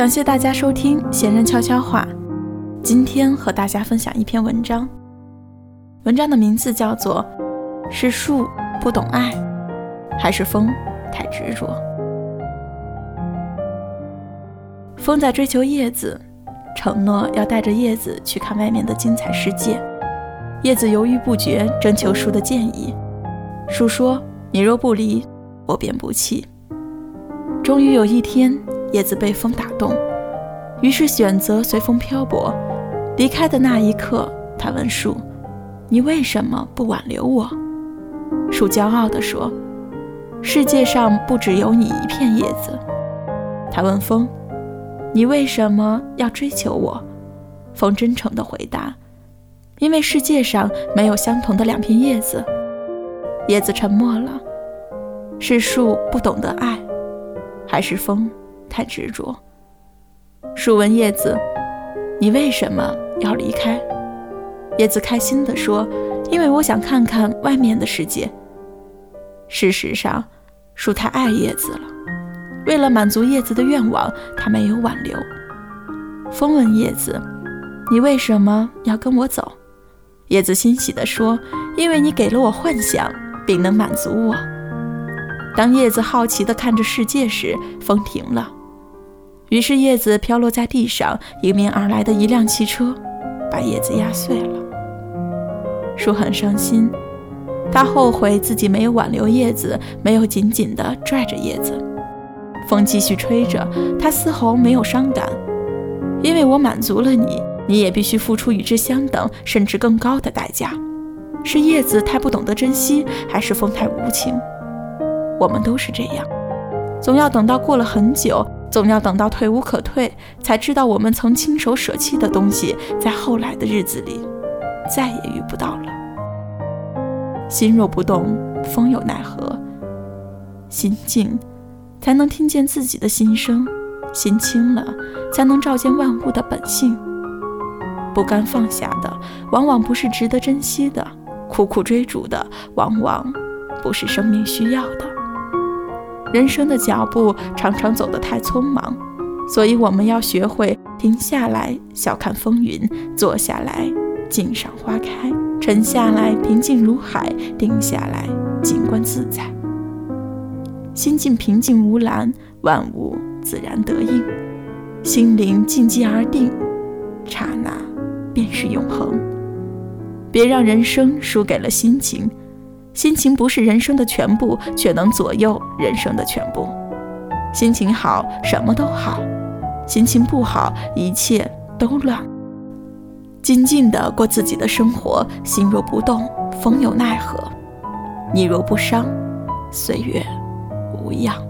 感谢大家收听《闲人悄悄话》，今天和大家分享一篇文章。文章的名字叫做《是树不懂爱，还是风太执着》。风在追求叶子，承诺要带着叶子去看外面的精彩世界。叶子犹豫不决，征求树的建议。树说：“你若不离，我便不弃。”终于有一天。叶子被风打动，于是选择随风漂泊。离开的那一刻，他问树：“你为什么不挽留我？”树骄傲地说：“世界上不只有你一片叶子。”他问风：“你为什么要追求我？”风真诚地回答：“因为世界上没有相同的两片叶子。”叶子沉默了。是树不懂得爱，还是风？太执着。树问叶子：“你为什么要离开？”叶子开心地说：“因为我想看看外面的世界。”事实上，树太爱叶子了，为了满足叶子的愿望，他没有挽留。风问叶子：“你为什么要跟我走？”叶子欣喜地说：“因为你给了我幻想，并能满足我。”当叶子好奇地看着世界时，风停了。于是叶子飘落在地上，迎面而来的一辆汽车把叶子压碎了。树很伤心，他后悔自己没有挽留叶子，没有紧紧地拽着叶子。风继续吹着，他丝毫没有伤感，因为我满足了你，你也必须付出与之相等甚至更高的代价。是叶子太不懂得珍惜，还是风太无情？我们都是这样，总要等到过了很久。总要等到退无可退，才知道我们曾亲手舍弃的东西，在后来的日子里再也遇不到了。心若不动，风有奈何？心静，才能听见自己的心声；心清了，才能照见万物的本性。不甘放下的，往往不是值得珍惜的；苦苦追逐的，往往不是生命需要的。人生的脚步常常走得太匆忙，所以我们要学会停下来，笑看风云；坐下来，静赏花开；沉下来，平静如海；定下来，静观自在。心境平静无澜，万物自然得应；心灵静寂而定，刹那便是永恒。别让人生输给了心情。心情不是人生的全部，却能左右人生的全部。心情好，什么都好；心情不好，一切都乱。静静的过自己的生活，心若不动，风又奈何？你若不伤，岁月无恙。